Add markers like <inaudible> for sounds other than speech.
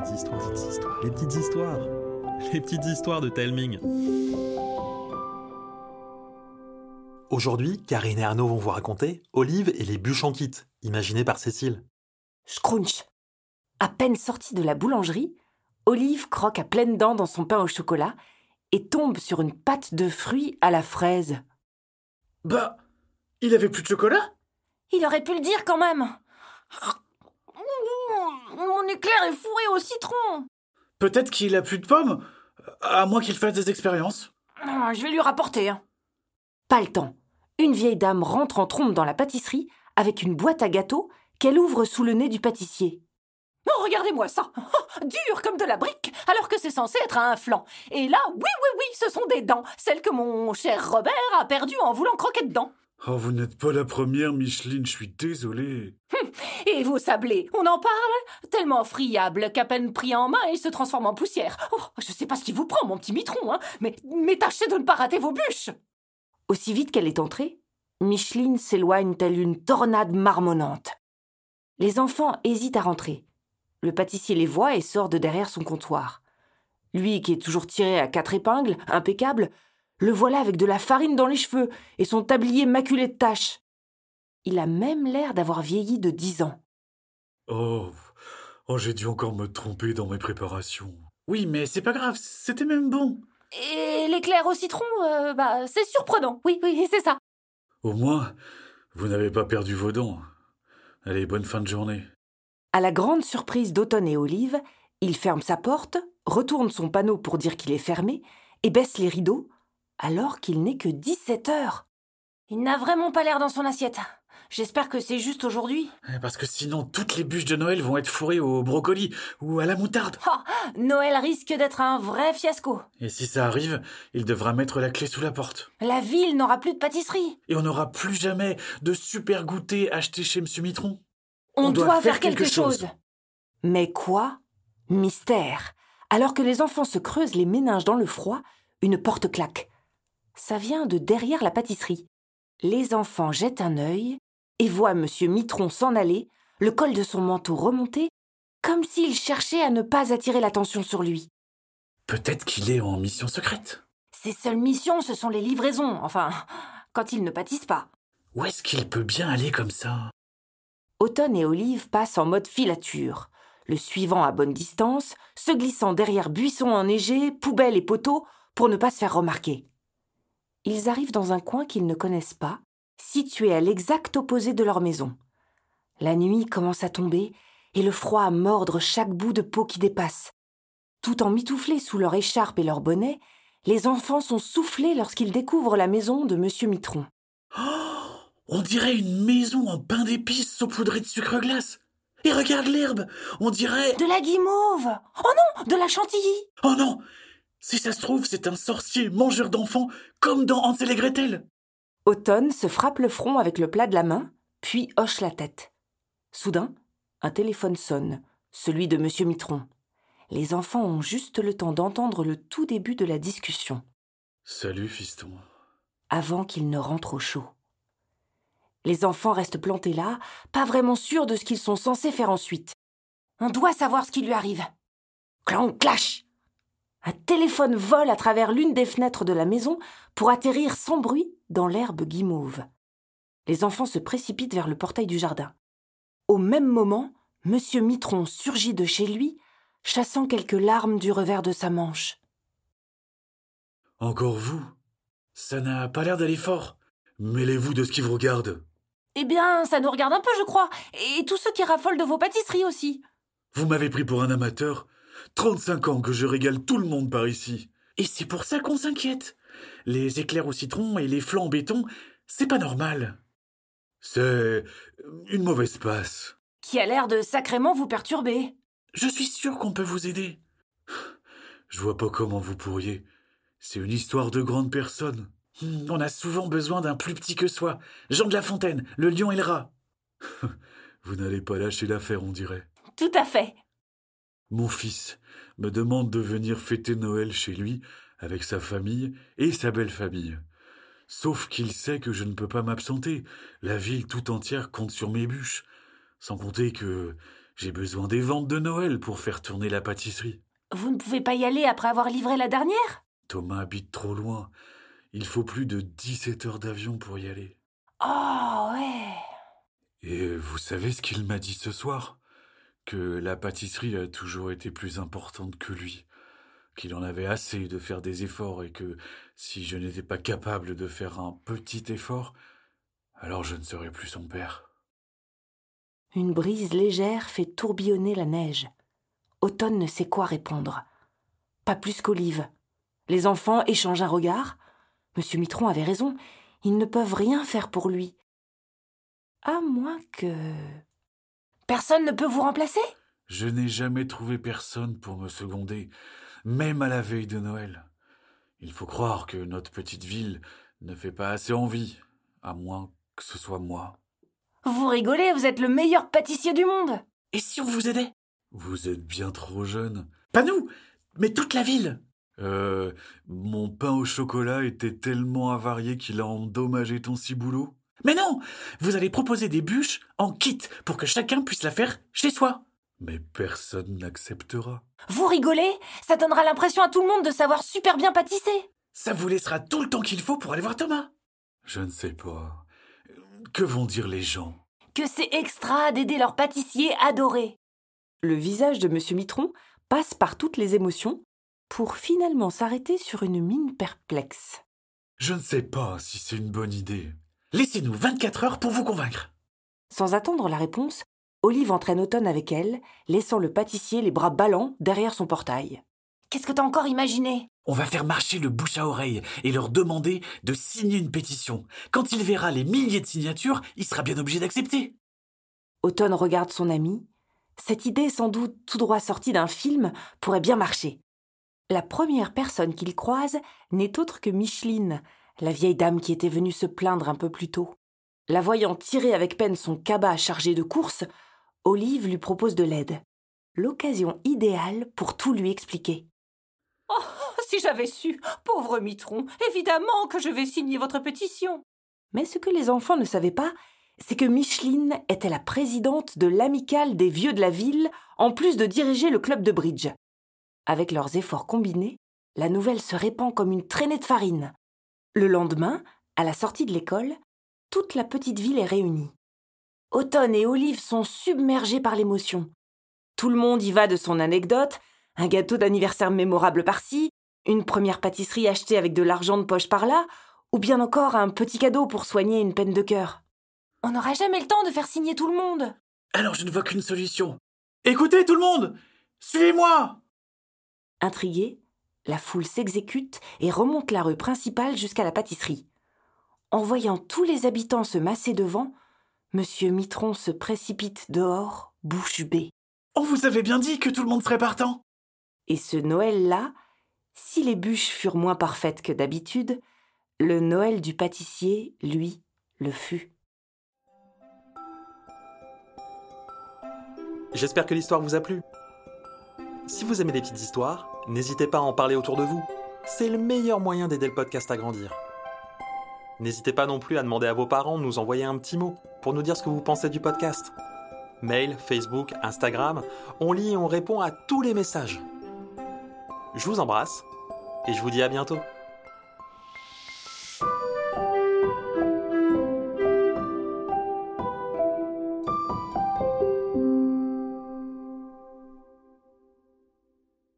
petites histoires, les petites histoires, les petites histoires de Telming. Aujourd'hui, Karine et Arnaud vont vous raconter Olive et les bûches en kit, imaginées par Cécile. Scrunch. À peine sortie de la boulangerie, Olive croque à pleines dents dans son pain au chocolat et tombe sur une pâte de fruits à la fraise. Bah, il avait plus de chocolat? Il aurait pu le dire quand même. Mon éclair est fourré au citron. Peut-être qu'il a plus de pommes, à moins qu'il fasse des expériences. Ah, Je vais lui rapporter. hein. Pas le temps. Une vieille dame rentre en trompe dans la pâtisserie avec une boîte à gâteaux qu'elle ouvre sous le nez du pâtissier. Oh, regardez-moi ça <laughs> Oh, Dur comme de la brique, alors que c'est censé être un flanc. Et là, oui, oui, oui, ce sont des dents, celles que mon cher Robert a perdues en voulant croquer dedans. Oh, vous n'êtes pas la première, Micheline, je suis désolé. Et vos sablés, on en parle? Tellement friable qu'à peine pris en main, il se transforme en poussière. Oh, je sais pas ce qui vous prend, mon petit mitron, hein, mais, mais tâchez de ne pas rater vos bûches Aussi vite qu'elle est entrée, Micheline s'éloigne telle une tornade marmonnante. Les enfants hésitent à rentrer. Le pâtissier les voit et sort de derrière son comptoir. Lui, qui est toujours tiré à quatre épingles, impeccable, le voilà avec de la farine dans les cheveux et son tablier maculé de taches. Il a même l'air d'avoir vieilli de dix ans. Oh, oh j'ai dû encore me tromper dans mes préparations. Oui, mais c'est pas grave, c'était même bon. Et l'éclair au citron, euh, bah, c'est surprenant. Oui, oui, <laughs> c'est ça. Au moins, vous n'avez pas perdu vos dents. Allez, bonne fin de journée. À la grande surprise d'Automne et Olive, il ferme sa porte, retourne son panneau pour dire qu'il est fermé et baisse les rideaux, alors qu'il n'est que 17 heures. Il n'a vraiment pas l'air dans son assiette. J'espère que c'est juste aujourd'hui. Parce que sinon, toutes les bûches de Noël vont être fourrées au brocoli ou à la moutarde. Ah, Noël risque d'être un vrai fiasco. Et si ça arrive, il devra mettre la clé sous la porte. La ville n'aura plus de pâtisserie. Et on n'aura plus jamais de super goûter acheté chez Monsieur Mitron. On, On doit, doit faire faire quelque, quelque chose. chose. Mais quoi? Mystère. Alors que les enfants se creusent les méninges dans le froid, une porte claque. Ça vient de derrière la pâtisserie. Les enfants jettent un œil et voient Monsieur Mitron s'en aller, le col de son manteau remonté, comme s'il cherchait à ne pas attirer l'attention sur lui. Peut-être qu'il est en mission secrète. Ses seules missions, ce sont les livraisons, enfin, quand il ne pâtisse pas. Où est-ce qu'il peut bien aller comme ça? Automne et Olive passent en mode filature, le suivant à bonne distance, se glissant derrière buissons enneigés, poubelles et poteaux pour ne pas se faire remarquer. Ils arrivent dans un coin qu'ils ne connaissent pas, situé à l'exact opposé de leur maison. La nuit commence à tomber et le froid à mordre chaque bout de peau qui dépasse. Tout en mitouflés sous leur écharpe et leur bonnet, les enfants sont soufflés lorsqu'ils découvrent la maison de Monsieur Mitron. Oh, On dirait une maison en pain d'épices saupoudrée de sucre glace. Et regarde l'herbe On dirait... De la guimauve Oh non, de la chantilly Oh non Si ça se trouve, c'est un sorcier mangeur d'enfants, comme dans Hansel et Gretel Automne se frappe le front avec le plat de la main, puis hoche la tête. Soudain, un téléphone sonne, celui de Monsieur Mitron. Les enfants ont juste le temps d'entendre le tout début de la discussion, Salut, fiston. avant qu'ils ne rentrent au chaud. Les enfants restent plantés là, pas vraiment sûrs de ce qu'ils sont censés faire ensuite. On doit savoir ce qui lui arrive. Clang, clash Un téléphone vole à travers l'une des fenêtres de la maison pour atterrir sans bruit dans l'herbe guimauve. Les enfants se précipitent vers le portail du jardin. Au même moment, Monsieur Mitron surgit de chez lui, chassant quelques larmes du revers de sa manche. Encore vous Ça n'a pas l'air d'aller fort. Mêlez-vous de ce qui vous regarde. Eh bien, ça nous regarde un peu, je crois, et tous ceux qui raffolent de vos pâtisseries aussi. Vous m'avez pris pour un amateur. 35 ans que je régale tout le monde par ici. Et c'est pour ça qu'on s'inquiète. Les éclairs au citron et les flancs en béton, c'est pas normal. C'est une mauvaise passe. Qui a l'air de sacrément vous perturber. Je suis sûr qu'on peut vous aider. Je vois pas comment vous pourriez. C'est une histoire de grande personne. On a souvent besoin d'un plus petit que soi. Jean de La Fontaine, le lion et le rat. <laughs> Vous n'allez pas lâcher l'affaire, on dirait. Tout à fait. Mon fils me demande de venir fêter Noël chez lui avec sa famille et sa belle famille. Sauf qu'il sait que je ne peux pas m'absenter. La ville tout entière compte sur mes bûches. Sans compter que J'ai besoin des ventes de Noël pour faire tourner la pâtisserie. Vous ne pouvez pas y aller après avoir livré la dernière? Thomas habite trop loin. Il faut plus de 17 heures d'avion pour y aller. Oh ouais. Et vous savez ce qu'il m'a dit ce soir? Que la pâtisserie a toujours été plus importante que lui. Qu'il en avait assez de faire des efforts et que si je n'étais pas capable de faire un petit effort, alors je ne serais plus son père. Une brise légère fait tourbillonner la neige. Automne ne sait quoi répondre. Pas plus qu'Olive. Les enfants échangent un regard. Monsieur Mitron avait raison. Ils ne peuvent rien faire pour lui. À moins que. Personne ne peut vous remplacer? Je n'ai jamais trouvé personne pour me seconder, même à la veille de Noël. Il faut croire que notre petite ville ne fait pas assez envie, à moins que ce soit moi. Vous rigolez, vous êtes le meilleur pâtissier du monde. Et si on vous aidait? Vous êtes bien trop jeune. Pas nous, mais toute la ville. Euh, mon pain au chocolat était tellement avarié qu'il a endommagé ton ciboulot. Mais non Vous allez proposer des bûches en kit pour que chacun puisse la faire chez soi. Mais personne n'acceptera. Vous rigolez? Ça donnera l'impression à tout le monde de savoir super bien pâtisser. Ça vous laissera tout le temps qu'il faut pour aller voir Thomas. Je ne sais pas. Que vont dire les gens? Que c'est extra d'aider leur pâtissier adoré. Le visage de M. Mitron passe par toutes les émotions pour finalement s'arrêter sur une mine perplexe. Je ne sais pas si c'est une bonne idée. Laissez-nous 24 heures pour vous convaincre. Sans attendre la réponse, Olive entraîne Automne avec elle, laissant le pâtissier les bras ballants derrière son portail. Qu'est-ce que t'as encore imaginé? On va faire marcher le bouche à oreille et leur demander de signer une pétition. Quand il verra les milliers de signatures, il sera bien obligé d'accepter. Automne regarde son ami. Cette idée, sans doute tout droit sortie d'un film, pourrait bien marcher. La première personne qu'il croise n'est autre que Micheline, la vieille dame qui était venue se plaindre un peu plus tôt. La voyant tirer avec peine son cabas chargé de courses, Olive lui propose de l'aide. L'occasion idéale pour tout lui expliquer. Oh, si j'avais su, pauvre Mitron, évidemment que je vais signer votre pétition. Mais ce que les enfants ne savaient pas, c'est que Micheline était la présidente de l'amicale des vieux de la ville, en plus de diriger le club de bridge. Avec leurs efforts combinés, la nouvelle se répand comme une traînée de farine. Le lendemain, à la sortie de l'école, toute la petite ville est réunie. Automne et Olive sont submergés par l'émotion. Tout le monde y va de son anecdote, un gâteau d'anniversaire mémorable par-ci, une première pâtisserie achetée avec de l'argent de poche par-là, ou bien encore un petit cadeau pour soigner une peine de cœur. On n'aura jamais le temps de faire signer tout le monde. Alors je ne vois qu'une solution. Écoutez tout le monde Suivez-moi Intrigué, la foule s'exécute et remonte la rue principale jusqu'à la pâtisserie. En voyant tous les habitants se masser devant, Monsieur Mitron se précipite dehors, bouche bée. On vous avait bien dit que tout le monde serait partant. Et ce Noël-là, si les bûches furent moins parfaites que d'habitude, le Noël du pâtissier, lui, le fut. J'espère que l'histoire vous a plu. Si vous aimez les petites histoires, n'hésitez pas à en parler autour de vous. C'est le meilleur moyen d'aider le podcast à grandir. N'hésitez pas non plus à demander à vos parents de nous envoyer un petit mot pour nous dire ce que vous pensez du podcast. Mail, Facebook, Instagram, on lit et on répond à tous les messages. Je vous embrasse et je vous dis à bientôt.